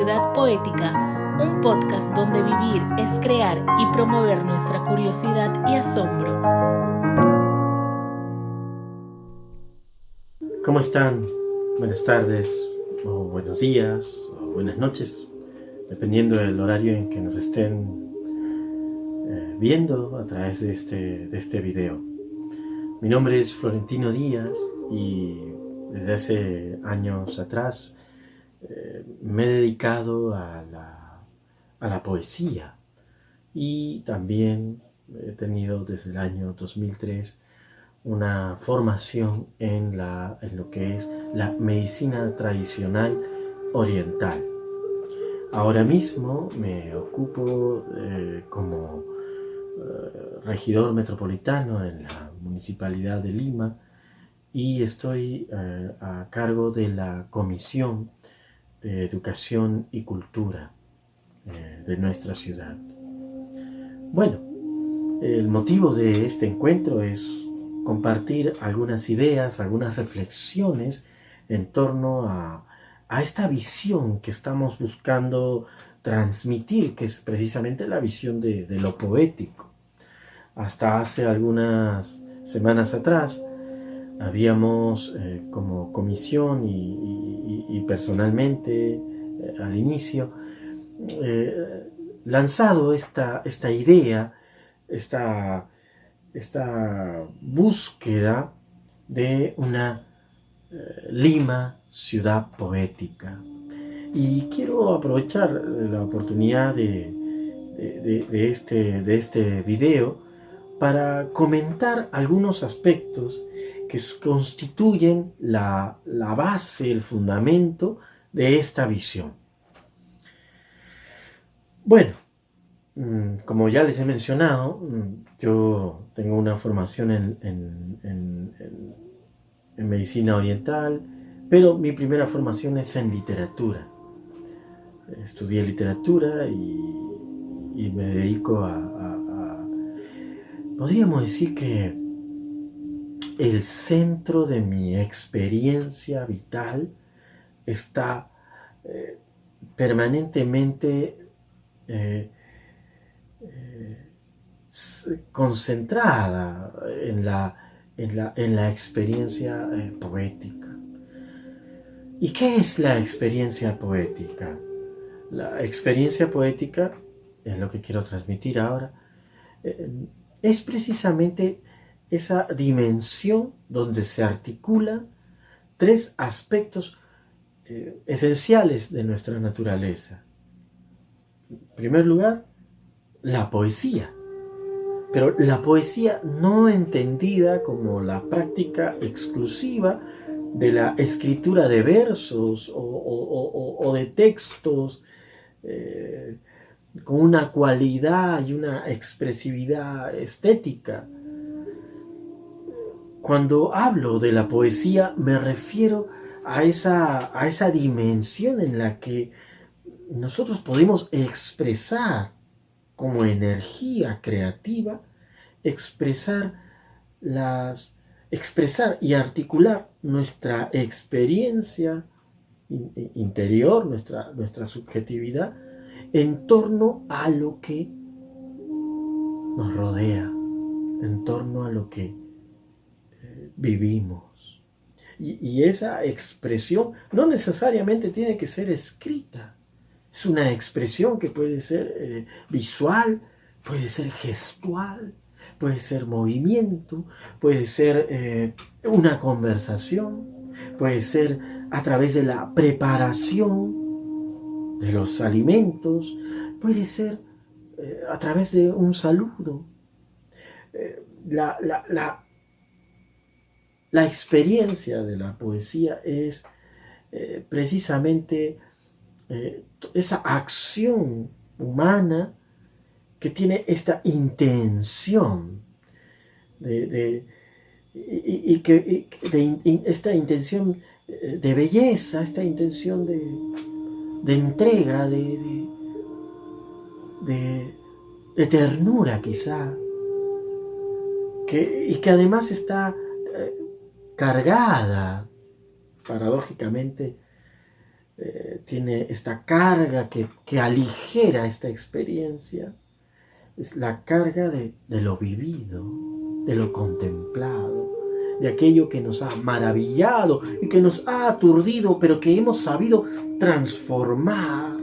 Poética, un podcast donde vivir es crear y promover nuestra curiosidad y asombro. ¿Cómo están? Buenas tardes, o buenos días, o buenas noches, dependiendo del horario en que nos estén eh, viendo a través de este, de este video. Mi nombre es Florentino Díaz y desde hace años atrás eh, me he dedicado a la, a la, poesía y también he tenido desde el año 2003 una formación en, la, en lo que es la medicina tradicional oriental. Ahora mismo me ocupo eh, como eh, regidor metropolitano en la Municipalidad de Lima y estoy a cargo de la Comisión de educación y cultura eh, de nuestra ciudad. Bueno, el motivo de este encuentro es compartir algunas ideas, algunas reflexiones en torno a, esta visión que estamos buscando transmitir, que es precisamente la visión de, lo poético. Hasta hace algunas semanas atrás habíamos eh, como comisión y, personalmente eh, al inicio eh, lanzado esta, esta idea, esta, esta, búsqueda de una Lima ciudad poética. Y quiero aprovechar la oportunidad de, este, de este video para comentar algunos aspectos que constituyen la, base, el fundamento de esta visión. Bueno, mm, como ya les he mencionado, mm, yo tengo una formación en, medicina oriental, pero mi primera formación es en literatura. Estudié literatura y, me dedico a, podríamos decir que el centro de mi experiencia vital está eh, permanentemente eh, eh, concentrada en la, en la experiencia poética. ¿Y qué es la experiencia poética? La experiencia poética, es lo que quiero transmitir ahora, es precisamente esa dimensión donde se articulan tres aspectos eh, esenciales de nuestra naturaleza. En primer lugar, la poesía. Pero la poesía no entendida como la práctica exclusiva de la escritura de versos o, de textos eh, con una cualidad y una expresividad estética cuando hablo de la poesía me refiero a esa, a esa dimensión en la que nosotros podemos expresar como energía creativa, expresar las expresar y articular nuestra experiencia interior, nuestra, nuestra subjetividad, en torno a lo que nos rodea, en torno a lo que vivimos. Y, esa expresión no necesariamente tiene que ser escrita. Es una expresión que puede ser eh, visual, puede ser gestual, puede ser movimiento, puede ser eh, una conversación, puede ser a través de la preparación de los alimentos, puede ser eh, a través de un saludo. la, la experiencia de la poesía es eh, precisamente eh, esa acción humana que tiene esta intención de, y, que esta intención eh, de belleza, esta intención de, entrega, de, ternura quizá, y que además está cargada, paradójicamente, eh, tiene esta carga que, que, aligera esta experiencia, es la carga de, de lo vivido, de lo contemplado, de aquello que nos ha maravillado y que nos ha aturdido, pero que hemos sabido transformar,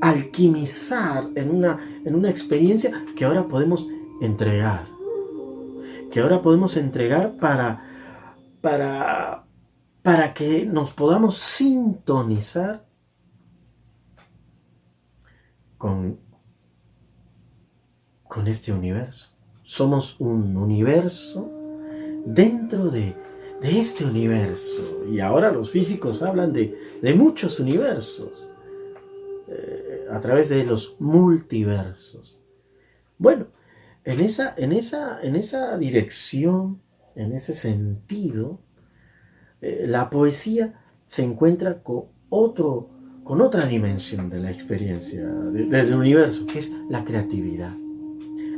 alquimizar en una, en una experiencia que ahora podemos entregar, que ahora podemos entregar para, para, para que nos podamos sintonizar con, con este universo. Somos un universo dentro de, este universo. Y ahora los físicos hablan de, muchos universos eh, a través de los multiversos. Bueno, en esa, en esa, en esa dirección, en ese sentido, eh, la poesía se encuentra con, otro, con otra dimensión de la experiencia del universo, que es la creatividad.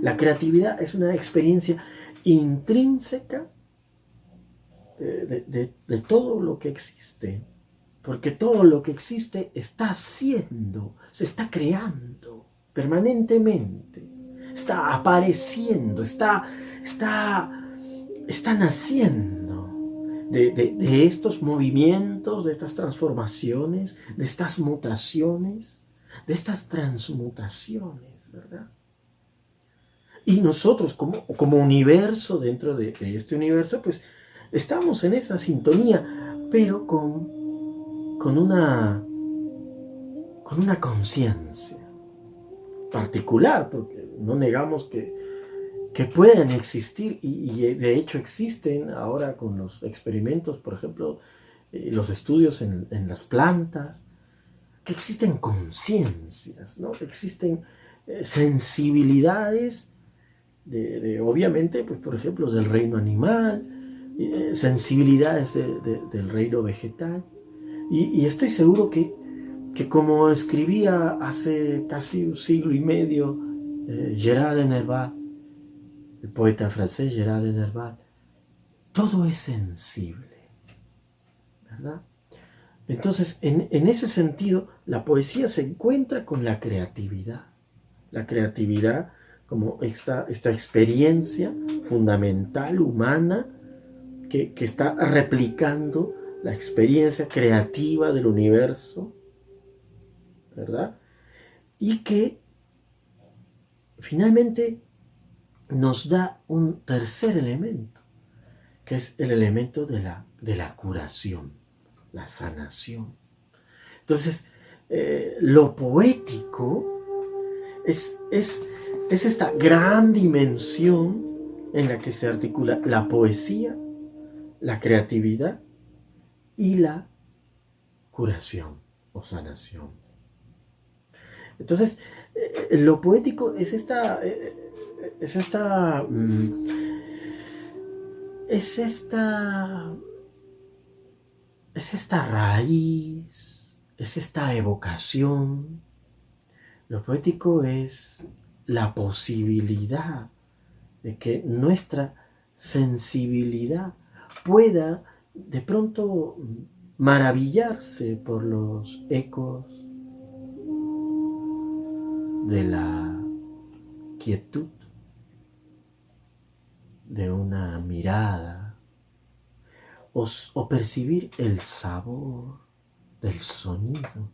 La creatividad es una experiencia intrínseca de, todo lo que existe, porque todo lo que existe está haciendo, se está creando permanentemente, está apareciendo, está, está, está naciendo de, de estos movimientos, de estas transformaciones, de estas mutaciones, de estas transmutaciones, ¿verdad? Y nosotros como, como universo dentro de, este universo, pues estamos en esa sintonía, pero con, con una, con una conciencia particular, porque no negamos que, que pueden existir y, de hecho existen ahora con los experimentos, por ejemplo, eh, los estudios en, las plantas, que existen conciencias, ¿no? existen eh, sensibilidades de, obviamente, pues por ejemplo, del reino animal, eh, sensibilidades del reino vegetal. Y, estoy seguro que, que, como escribía hace casi un siglo y medio eh, Gerard de el poeta francés Gerard Nerval, todo es sensible, ¿verdad? Entonces, en, en, ese sentido, la poesía se encuentra con la creatividad. La creatividad como esta, esta experiencia fundamental humana que, está replicando la experiencia creativa del universo, ¿verdad? Y que finalmente nos da un tercer elemento, que es el elemento de la, de la curación, la sanación. Entonces, eh, lo poético es, es es esta gran dimensión en la que se articula la poesía, la creatividad y la curación o sanación. Entonces, eh, lo poético es esta, eh, es esta, mm, es esta, es esta raíz, es esta evocación. Lo poético es la posibilidad de que nuestra sensibilidad pueda de pronto maravillarse por los ecos de la quietud, de una mirada, o, percibir el sabor del sonido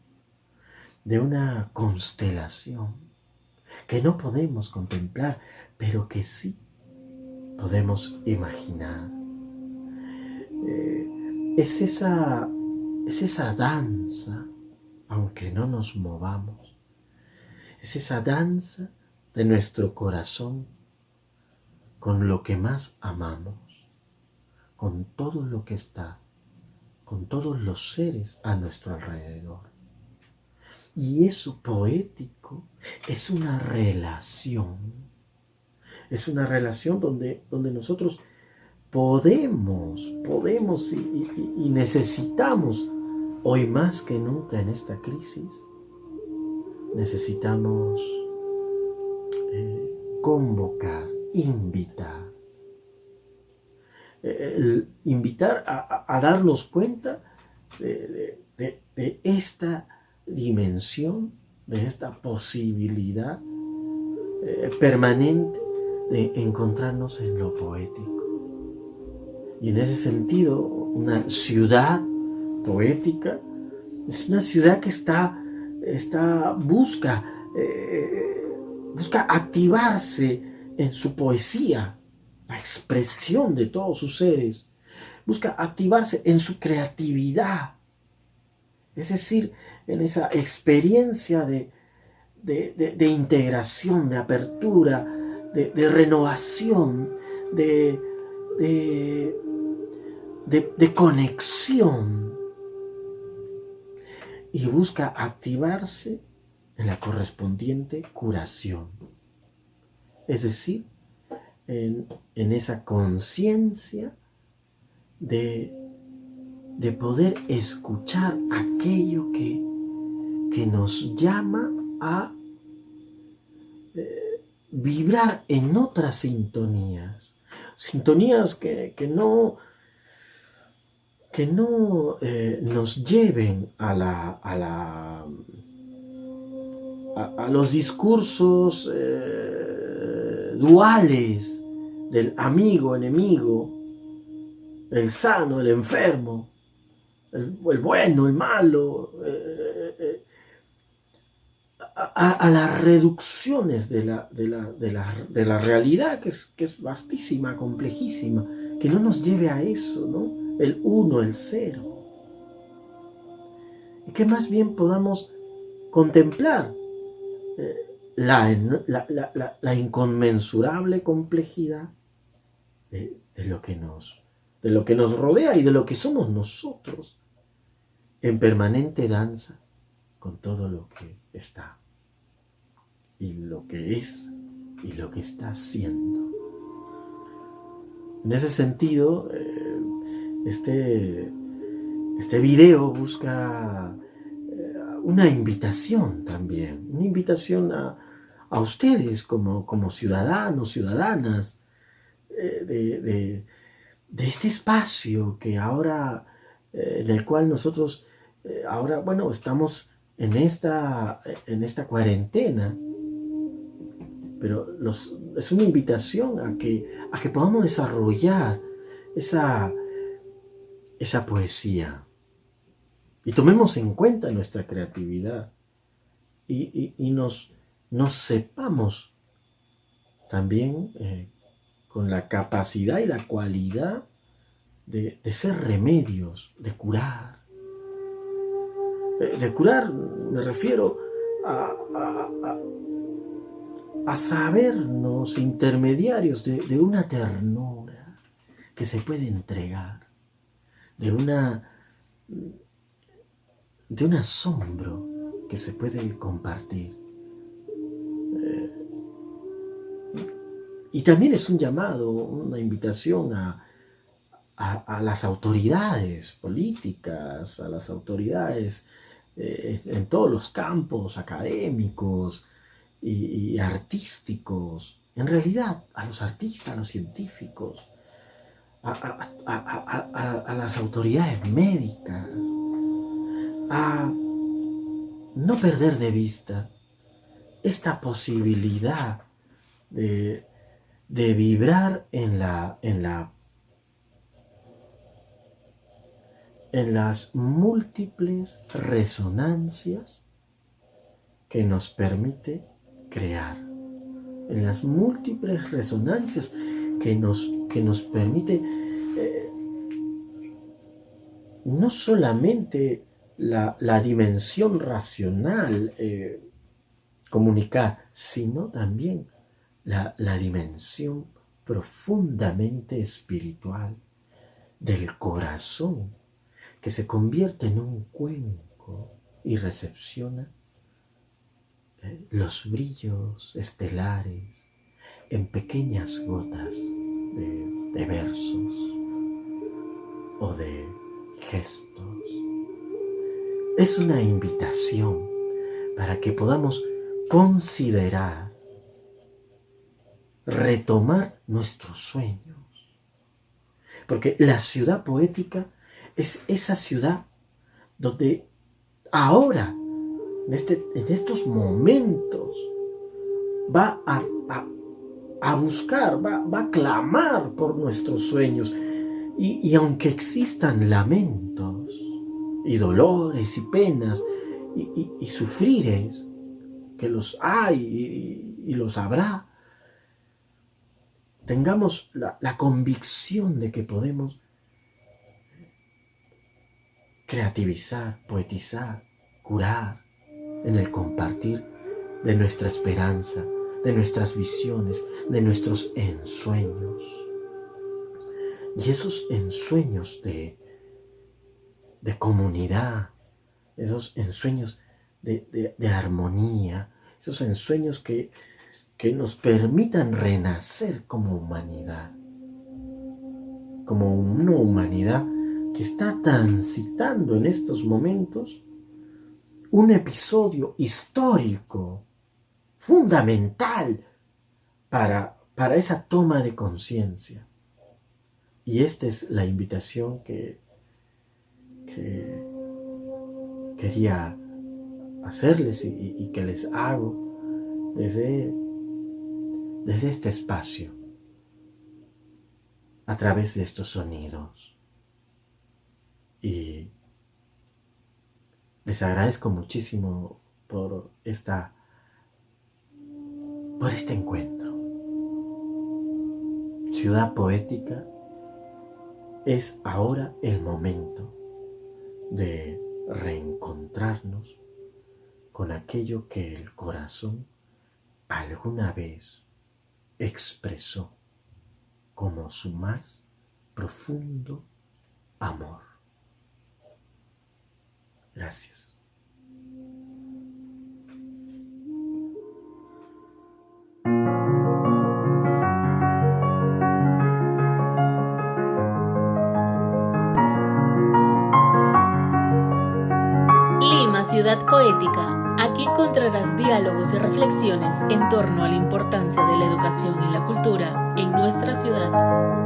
de una constelación que no podemos contemplar, pero que sí podemos imaginar. Eh, es, esa, es esa danza, aunque no nos movamos, es esa danza de nuestro corazón con lo que más amamos, con todo lo que está, con todos los seres a nuestro alrededor. Y eso poético es una relación. Es una relación donde, donde nosotros podemos, podemos y, necesitamos, hoy más que nunca en esta crisis, necesitamos eh, convocar, invitar. Eh, invitar a, darnos cuenta de, de, esta dimensión, de esta posibilidad eh, permanente de encontrarnos en lo poético. Y en ese sentido, una ciudad poética es una ciudad que está, está busca, eh, busca activarse en su poesía, la expresión de todos sus seres, busca activarse en su creatividad, es decir, en esa experiencia de, de, integración, de apertura, de, renovación, de, de conexión. Y busca activarse en la correspondiente curación. Es decir, en, en esa conciencia de de poder escuchar aquello que, que nos llama a eh, vibrar en otras sintonías, sintonías que, no, que no eh, nos lleven a, la, a, la, a, los discursos eh, duales del amigo, enemigo, el sano, el enfermo, el, bueno, el malo, eh, eh, a, las reducciones de la, de la, realidad, que es, que es, vastísima, complejísima, que no nos lleve a eso, ¿no? El uno, el cero. Y que más bien podamos contemplar eh, la, inconmensurable complejidad de, lo que nos, de lo que nos rodea y de lo que somos nosotros en permanente danza con todo lo que está y lo que es y lo que está haciendo. En ese sentido, eh, este, este video busca eh, una invitación también, una invitación a, ustedes como, como, ciudadanos, ciudadanas eh, de, de, este espacio que ahora, en el cual nosotros eh, ahora, bueno, estamos en esta, en esta cuarentena, pero es una invitación a que, a que podamos desarrollar esa, esa poesía. Y tomemos en cuenta nuestra creatividad. Y, nos, nos, sepamos también eh, con la capacidad y la cualidad de, de ser remedios, de curar, de curar me refiero a, a, sabernos intermediarios de, una ternura que se puede entregar, de una de un asombro que se puede compartir. Y también es un llamado, una invitación a, a, las autoridades políticas, a las autoridades eh, en todos los campos académicos y, artísticos, en realidad a los artistas, a los científicos, a, las autoridades médicas, a no perder de vista esta posibilidad de, de vibrar en la, en la en las múltiples resonancias que nos permite crear, en las múltiples resonancias que nos, que nos permite eh, no solamente la, dimensión racional eh, comunicar, sino también la, la dimensión profundamente espiritual del corazón que se convierte en un cuenco y recepciona eh, los brillos estelares en pequeñas gotas de, versos o de gestos. Es una invitación para que podamos considerar, retomar nuestros sueños. Porque la ciudad poética es esa ciudad donde ahora, en, este, en estos momentos, va a, a, buscar, va, va, a clamar por nuestros sueños. Y, aunque existan lamentos y dolores y penas y, y, que los hay y, los habrá, tengamos la, la convicción de que podemos creativizar, poetizar, curar en el compartir de nuestra esperanza, de nuestras visiones, de nuestros ensueños. Y esos ensueños de, de comunidad, esos ensueños de, de, armonía, esos ensueños que, que nos permitan renacer como humanidad, como una humanidad que está transitando en estos momentos un episodio histórico fundamental para, para esa toma de conciencia. Y esta es la invitación que, que quería hacerles y, que les hago desde, desde este espacio, a través de estos sonidos. Y les agradezco muchísimo por esta por este encuentro. Ciudad poética es ahora el momento de reencontrarnos con aquello que el corazón alguna vez expresó como su más profundo amor. Gracias. Ciudad Poética, aquí encontrarás diálogos y reflexiones en torno a la importancia de la educación y la cultura en nuestra ciudad.